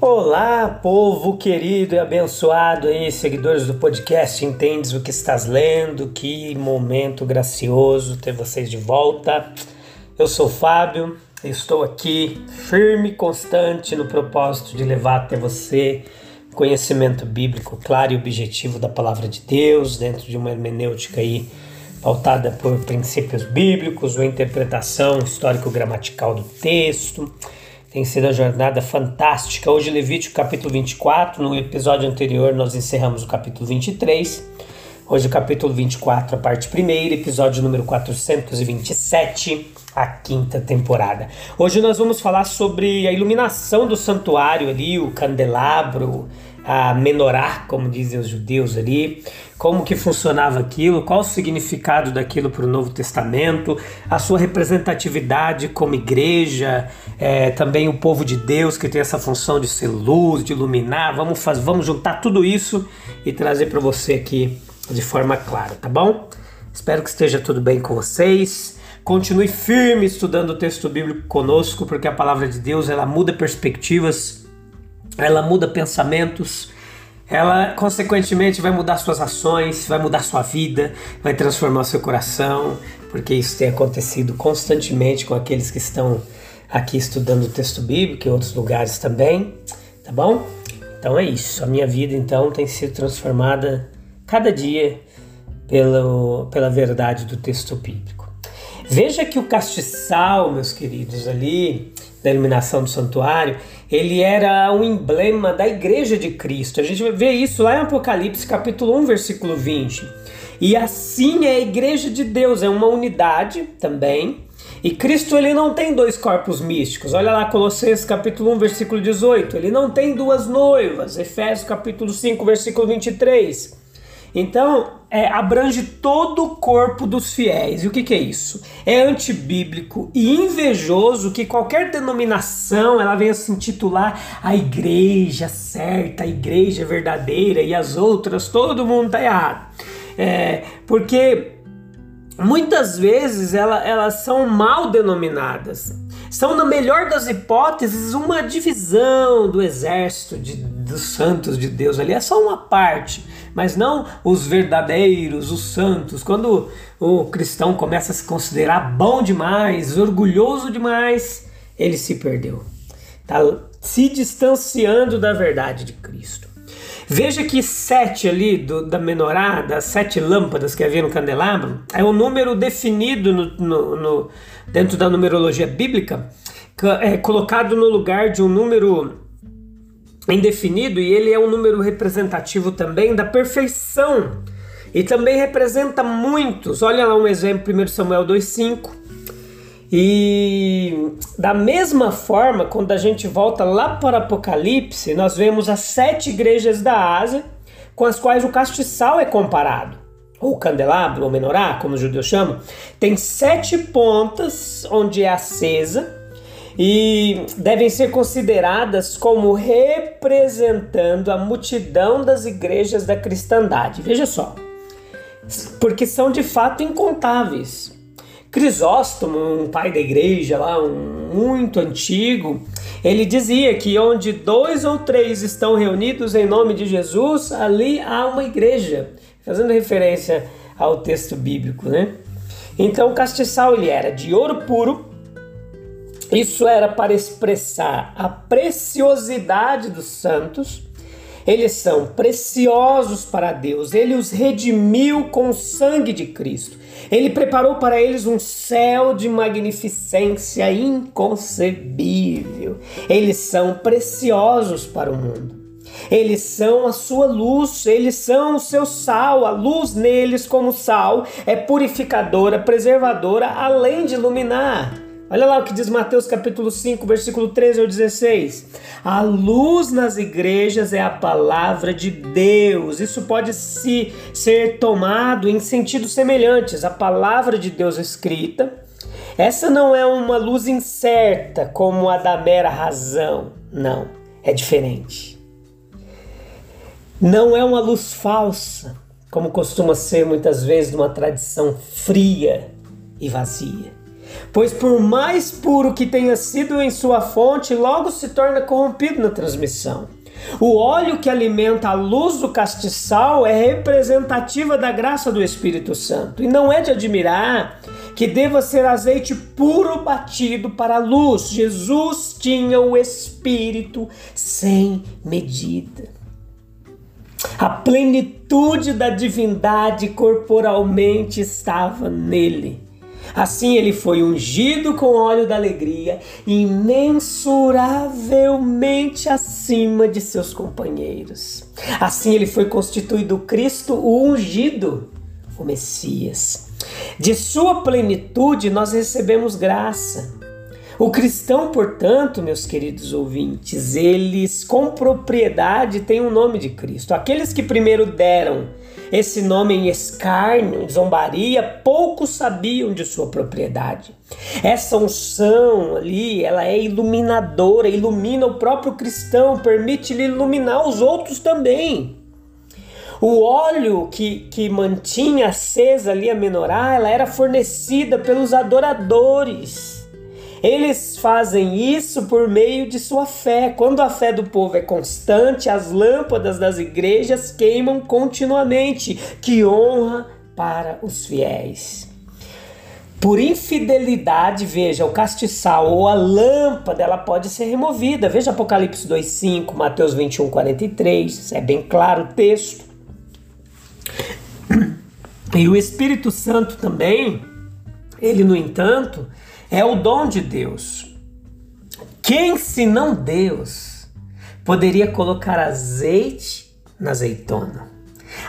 Olá, povo querido e abençoado aí, seguidores do podcast Entendes o que estás lendo? Que momento gracioso ter vocês de volta. Eu sou o Fábio, estou aqui firme e constante no propósito de levar até você conhecimento bíblico claro e objetivo da palavra de Deus, dentro de uma hermenêutica aí pautada por princípios bíblicos, uma interpretação histórico-gramatical do texto tem sido uma jornada fantástica. Hoje, Levítico capítulo 24. No episódio anterior, nós encerramos o capítulo 23. Hoje, o capítulo 24, a parte primeira, episódio número 427, a quinta temporada. Hoje, nós vamos falar sobre a iluminação do santuário ali, o candelabro, a menorá, como dizem os judeus ali, como que funcionava aquilo, qual o significado daquilo para o Novo Testamento, a sua representatividade como igreja, é, também o povo de Deus que tem essa função de ser luz, de iluminar. Vamos, fazer, vamos juntar tudo isso e trazer para você aqui de forma clara, tá bom? Espero que esteja tudo bem com vocês. Continue firme estudando o texto bíblico conosco, porque a palavra de Deus ela muda perspectivas ela muda pensamentos, ela consequentemente vai mudar suas ações, vai mudar sua vida, vai transformar seu coração, porque isso tem acontecido constantemente com aqueles que estão aqui estudando o texto bíblico e outros lugares também, tá bom? Então é isso. A minha vida então tem sido transformada cada dia pelo, pela verdade do texto bíblico. Veja que o castiçal, meus queridos, ali da iluminação do santuário, ele era um emblema da igreja de Cristo. A gente ver isso lá em Apocalipse, capítulo 1, versículo 20. E assim é a igreja de Deus, é uma unidade também. E Cristo ele não tem dois corpos místicos. Olha lá Colossenses capítulo 1, versículo 18. Ele não tem duas noivas. Efésios capítulo 5, versículo 23. Então, é, abrange todo o corpo dos fiéis. E o que, que é isso? É antibíblico e invejoso que qualquer denominação ela venha se intitular a igreja certa, a igreja verdadeira e as outras, todo mundo está errado. É, porque muitas vezes ela, elas são mal denominadas. São, na melhor das hipóteses, uma divisão do exército de, dos santos de Deus ali. É só uma parte mas não os verdadeiros, os santos. Quando o cristão começa a se considerar bom demais, orgulhoso demais, ele se perdeu. Está se distanciando da verdade de Cristo. Veja que sete ali do, da menorá, das sete lâmpadas que havia no candelabro, é um número definido no, no, no, dentro da numerologia bíblica, é colocado no lugar de um número indefinido e ele é um número representativo também da perfeição e também representa muitos. Olha lá um exemplo, 1 Samuel 2,5. E da mesma forma, quando a gente volta lá para Apocalipse, nós vemos as sete igrejas da Ásia com as quais o castiçal é comparado, ou candelabro, ou menorá, como os judeus chamam, tem sete pontas onde é acesa e devem ser consideradas como representando a multidão das igrejas da cristandade. Veja só, porque são de fato incontáveis. Crisóstomo, um pai da igreja lá, um muito antigo, ele dizia que onde dois ou três estão reunidos em nome de Jesus, ali há uma igreja, fazendo referência ao texto bíblico, né? Então o castiçal ele era de ouro puro, isso era para expressar a preciosidade dos santos. Eles são preciosos para Deus. Ele os redimiu com o sangue de Cristo. Ele preparou para eles um céu de magnificência inconcebível. Eles são preciosos para o mundo. Eles são a sua luz, eles são o seu sal. A luz neles, como sal, é purificadora, preservadora, além de iluminar. Olha lá o que diz Mateus capítulo 5, versículo 13 ao 16. A luz nas igrejas é a palavra de Deus. Isso pode se ser tomado em sentidos semelhantes. A palavra de Deus escrita. Essa não é uma luz incerta como a da mera razão. Não, é diferente. Não é uma luz falsa, como costuma ser muitas vezes numa tradição fria e vazia pois por mais puro que tenha sido em sua fonte, logo se torna corrompido na transmissão. O óleo que alimenta a luz do castiçal é representativa da graça do Espírito Santo, e não é de admirar que deva ser azeite puro batido para a luz. Jesus tinha o Espírito sem medida. A plenitude da divindade corporalmente estava nele. Assim ele foi ungido com óleo da alegria, imensuravelmente acima de seus companheiros. Assim ele foi constituído Cristo, o ungido, o Messias. De sua plenitude nós recebemos graça. O cristão, portanto, meus queridos ouvintes, eles com propriedade têm o nome de Cristo. Aqueles que primeiro deram esse nome em escárnio, em zombaria, poucos sabiam de sua propriedade. Essa unção ali, ela é iluminadora, ilumina o próprio cristão, permite-lhe iluminar os outros também. O óleo que, que mantinha acesa ali a menorá, ela era fornecida pelos adoradores. Eles fazem isso por meio de sua fé. Quando a fé do povo é constante, as lâmpadas das igrejas queimam continuamente. Que honra para os fiéis. Por infidelidade, veja, o castiçal ou a lâmpada, ela pode ser removida. Veja Apocalipse 2:5, Mateus 21:43, é bem claro o texto. E o Espírito Santo também, ele no entanto, é o dom de Deus. Quem, senão Deus, poderia colocar azeite na azeitona?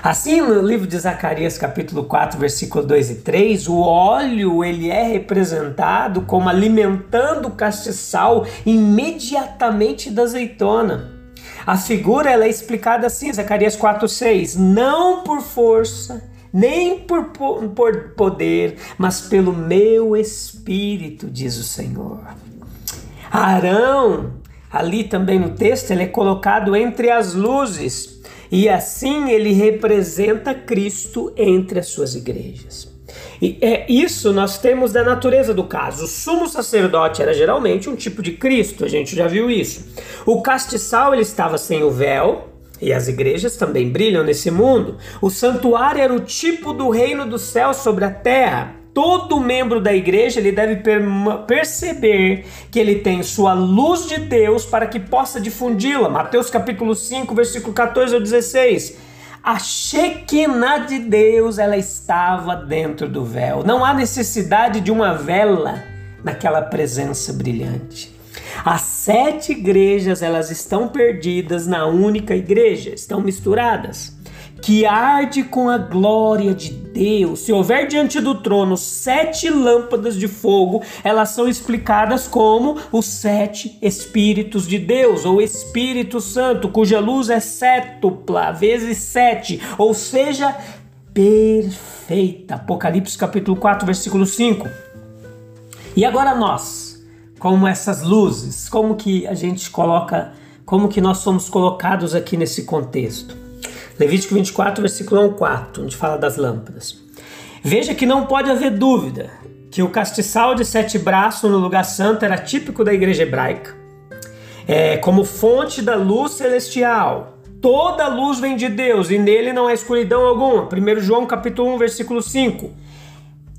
Assim, no livro de Zacarias, capítulo 4, versículo 2 e 3, o óleo ele é representado como alimentando o castiçal imediatamente da azeitona. A figura ela é explicada assim, Zacarias 4, 6, não por força, nem por, por poder, mas pelo meu espírito, diz o Senhor. Arão, ali também no texto, ele é colocado entre as luzes e assim ele representa Cristo entre as suas igrejas. E é isso nós temos da natureza do caso. O sumo sacerdote era geralmente um tipo de Cristo, a gente já viu isso. O castiçal ele estava sem o véu, e as igrejas também brilham nesse mundo. O santuário era o tipo do reino do céu sobre a terra. Todo membro da igreja ele deve perceber que ele tem sua luz de Deus para que possa difundi-la. Mateus capítulo 5, versículo 14 ao 16. A Shekinah de Deus, ela estava dentro do véu. Não há necessidade de uma vela naquela presença brilhante. As sete igrejas, elas estão perdidas na única igreja, estão misturadas. Que arde com a glória de Deus. Se houver diante do trono sete lâmpadas de fogo, elas são explicadas como os sete Espíritos de Deus, ou Espírito Santo, cuja luz é sétupla, vezes sete, ou seja, perfeita. Apocalipse capítulo 4, versículo 5. E agora nós como essas luzes, como que a gente coloca, como que nós somos colocados aqui nesse contexto. Levítico 24, versículo 1 4, onde fala das lâmpadas. Veja que não pode haver dúvida que o castiçal de sete braços no lugar santo era típico da igreja hebraica, é, como fonte da luz celestial. Toda luz vem de Deus e nele não há escuridão alguma. 1 João capítulo 1, versículo 5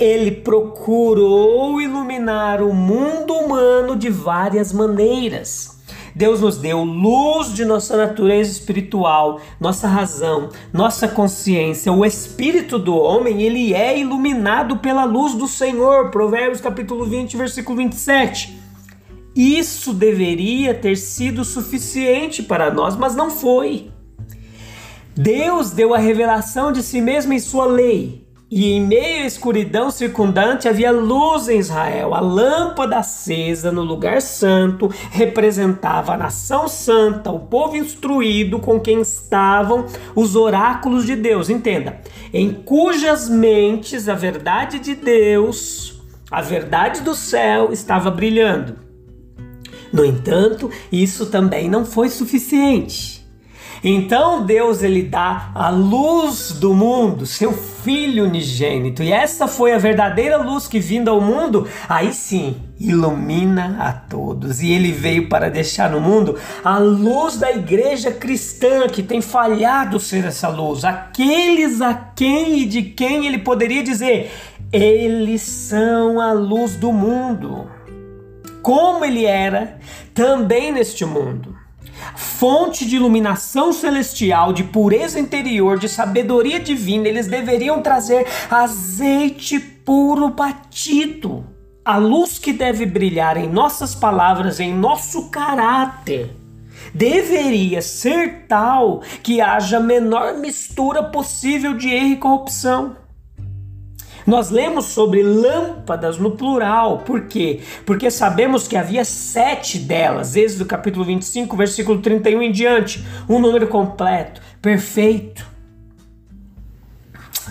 ele procurou iluminar o mundo humano de várias maneiras. Deus nos deu luz de nossa natureza espiritual, nossa razão, nossa consciência. O espírito do homem, ele é iluminado pela luz do Senhor. Provérbios capítulo 20, versículo 27. Isso deveria ter sido suficiente para nós, mas não foi. Deus deu a revelação de si mesmo em sua lei. E em meio à escuridão circundante havia luz em Israel. A lâmpada acesa no lugar santo representava a nação santa, o povo instruído com quem estavam os oráculos de Deus. Entenda, em cujas mentes a verdade de Deus, a verdade do céu estava brilhando. No entanto, isso também não foi suficiente. Então Deus ele dá a luz do mundo, seu filho unigênito. E essa foi a verdadeira luz que vinda ao mundo, aí sim, ilumina a todos. E ele veio para deixar no mundo a luz da igreja cristã que tem falhado ser essa luz, aqueles a quem e de quem ele poderia dizer: eles são a luz do mundo. Como ele era também neste mundo fonte de iluminação celestial, de pureza interior, de sabedoria divina, eles deveriam trazer azeite puro batido. A luz que deve brilhar em nossas palavras, em nosso caráter, deveria ser tal que haja a menor mistura possível de erro e corrupção. Nós lemos sobre lâmpadas no plural, por quê? Porque sabemos que havia sete delas, Êxodo capítulo 25, versículo 31 em diante, um número completo, perfeito.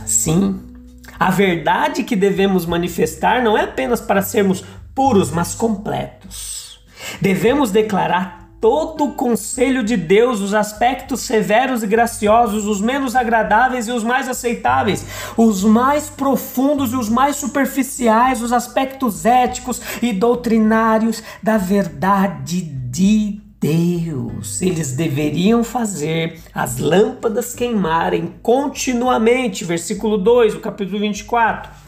Sim, a verdade que devemos manifestar não é apenas para sermos puros, mas completos. Devemos declarar todo o conselho de Deus, os aspectos severos e graciosos, os menos agradáveis e os mais aceitáveis, os mais profundos e os mais superficiais, os aspectos éticos e doutrinários da verdade de Deus. Eles deveriam fazer as lâmpadas queimarem continuamente. Versículo 2, o capítulo 24.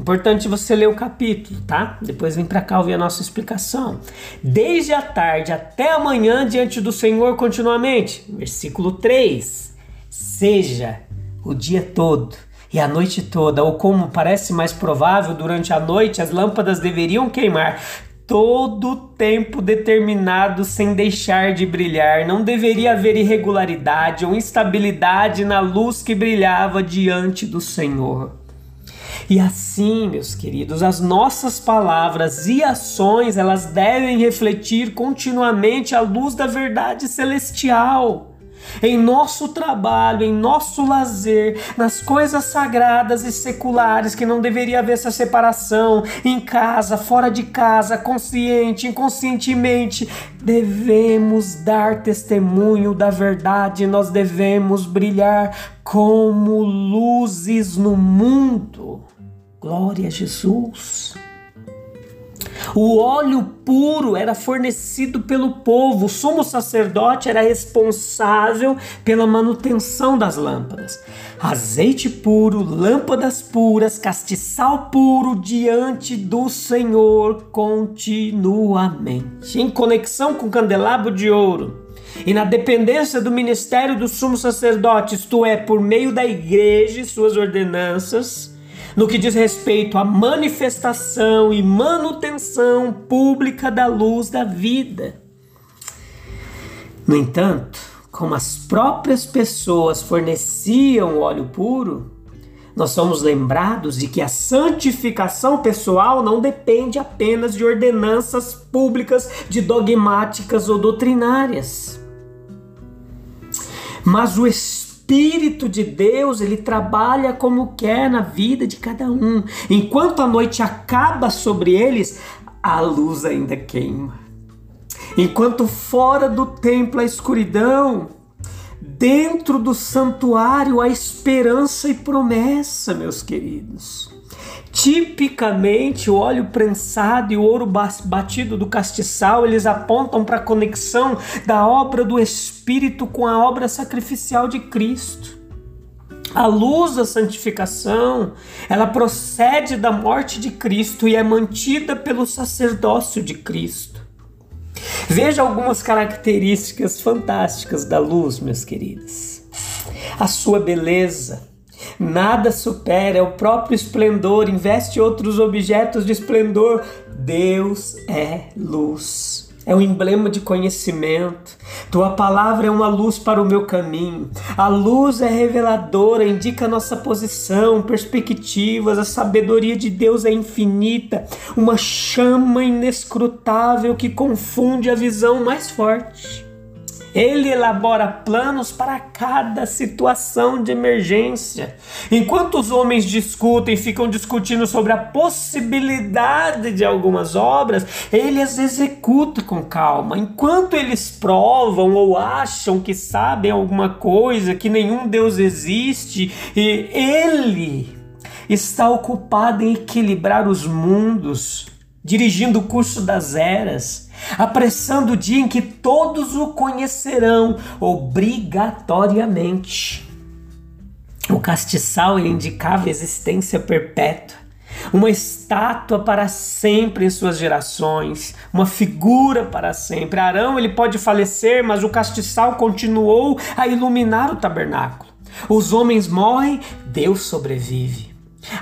Importante você ler o capítulo, tá? Depois vem para cá ouvir a nossa explicação. Desde a tarde até amanhã diante do Senhor continuamente. Versículo 3. Seja o dia todo e a noite toda, ou como parece mais provável, durante a noite as lâmpadas deveriam queimar todo o tempo determinado sem deixar de brilhar. Não deveria haver irregularidade ou instabilidade na luz que brilhava diante do Senhor. E assim, meus queridos, as nossas palavras e ações, elas devem refletir continuamente a luz da verdade celestial. Em nosso trabalho, em nosso lazer, nas coisas sagradas e seculares, que não deveria haver essa separação, em casa, fora de casa, consciente, inconscientemente, devemos dar testemunho da verdade, nós devemos brilhar como luzes no mundo. Glória a Jesus. O óleo puro era fornecido pelo povo, o sumo sacerdote era responsável pela manutenção das lâmpadas. Azeite puro, lâmpadas puras, castiçal puro diante do Senhor continuamente, em conexão com o candelabro de ouro. E na dependência do ministério do sumo sacerdote, isto é, por meio da igreja e suas ordenanças, no que diz respeito à manifestação e manutenção pública da luz da vida. No entanto, como as próprias pessoas forneciam óleo puro, nós somos lembrados de que a santificação pessoal não depende apenas de ordenanças públicas, de dogmáticas ou doutrinárias. Mas o Espírito Espírito de Deus, ele trabalha como quer na vida de cada um. Enquanto a noite acaba sobre eles, a luz ainda queima. Enquanto fora do templo a escuridão, dentro do santuário a esperança e promessa, meus queridos. Tipicamente, o óleo prensado e o ouro batido do castiçal, eles apontam para a conexão da obra do Espírito com a obra sacrificial de Cristo. A luz da santificação, ela procede da morte de Cristo e é mantida pelo sacerdócio de Cristo. Veja algumas características fantásticas da luz, meus queridos. A sua beleza, Nada supera, é o próprio esplendor, investe outros objetos de esplendor. Deus é luz é um emblema de conhecimento. Tua palavra é uma luz para o meu caminho. A luz é reveladora, indica nossa posição, perspectivas. A sabedoria de Deus é infinita, uma chama inescrutável que confunde a visão mais forte. Ele elabora planos para cada situação de emergência. Enquanto os homens discutem, ficam discutindo sobre a possibilidade de algumas obras, ele as executa com calma. Enquanto eles provam ou acham que sabem alguma coisa, que nenhum Deus existe, e ele está ocupado em equilibrar os mundos, dirigindo o curso das eras apressando o dia em que todos o conhecerão obrigatoriamente. O castiçal indicava existência perpétua, uma estátua para sempre em suas gerações, uma figura para sempre. Arão ele pode falecer, mas o castiçal continuou a iluminar o tabernáculo. Os homens morrem, Deus sobrevive.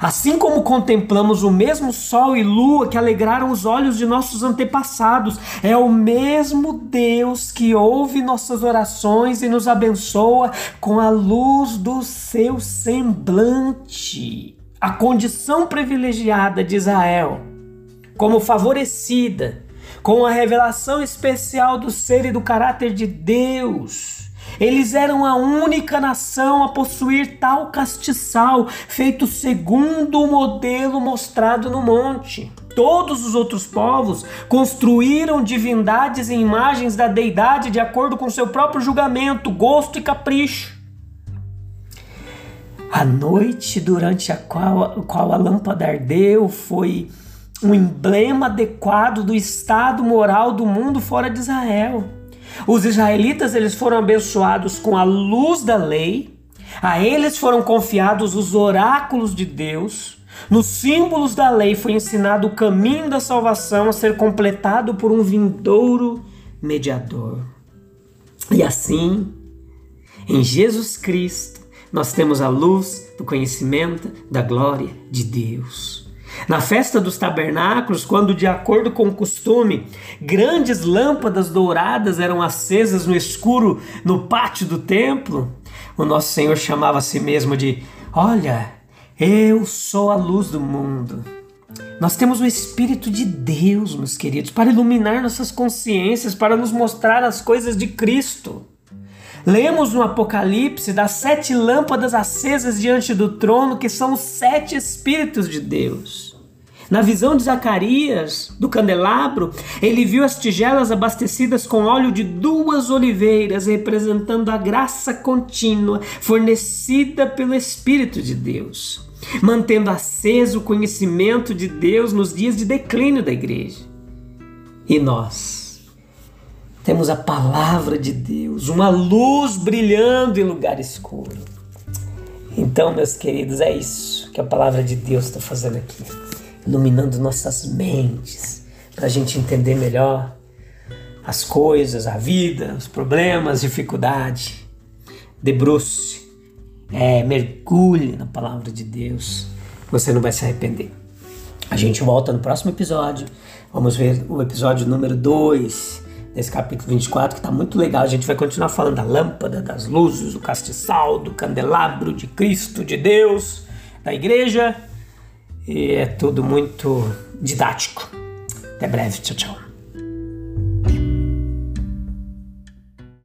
Assim como contemplamos o mesmo sol e lua que alegraram os olhos de nossos antepassados, é o mesmo Deus que ouve nossas orações e nos abençoa com a luz do seu semblante. A condição privilegiada de Israel, como favorecida com a revelação especial do ser e do caráter de Deus eles eram a única nação a possuir tal castiçal, feito segundo o modelo mostrado no monte. Todos os outros povos construíram divindades e imagens da deidade de acordo com seu próprio julgamento, gosto e capricho. A noite durante a qual, qual a lâmpada ardeu foi um emblema adequado do estado moral do mundo fora de Israel. Os israelitas eles foram abençoados com a luz da lei, a eles foram confiados os oráculos de Deus. Nos símbolos da lei foi ensinado o caminho da salvação a ser completado por um vindouro mediador. E assim, em Jesus Cristo, nós temos a luz do conhecimento da glória de Deus. Na festa dos tabernáculos, quando, de acordo com o costume, grandes lâmpadas douradas eram acesas no escuro no pátio do templo, o nosso Senhor chamava a si mesmo de: Olha, eu sou a luz do mundo. Nós temos o Espírito de Deus, meus queridos, para iluminar nossas consciências, para nos mostrar as coisas de Cristo. Lemos no Apocalipse das sete lâmpadas acesas diante do trono, que são os sete Espíritos de Deus. Na visão de Zacarias, do candelabro, ele viu as tigelas abastecidas com óleo de duas oliveiras, representando a graça contínua fornecida pelo Espírito de Deus, mantendo aceso o conhecimento de Deus nos dias de declínio da igreja. E nós? Temos a palavra de Deus, uma luz brilhando em lugar escuro. Então, meus queridos, é isso que a palavra de Deus está fazendo aqui, iluminando nossas mentes, para a gente entender melhor as coisas, a vida, os problemas, as dificuldades. Debruce, é, mergulhe na palavra de Deus, você não vai se arrepender. A gente volta no próximo episódio. Vamos ver o episódio número 2 nesse capítulo 24, que está muito legal. A gente vai continuar falando da lâmpada, das luzes, do castiçal, do candelabro, de Cristo, de Deus, da igreja. E é tudo muito didático. Até breve. Tchau, tchau.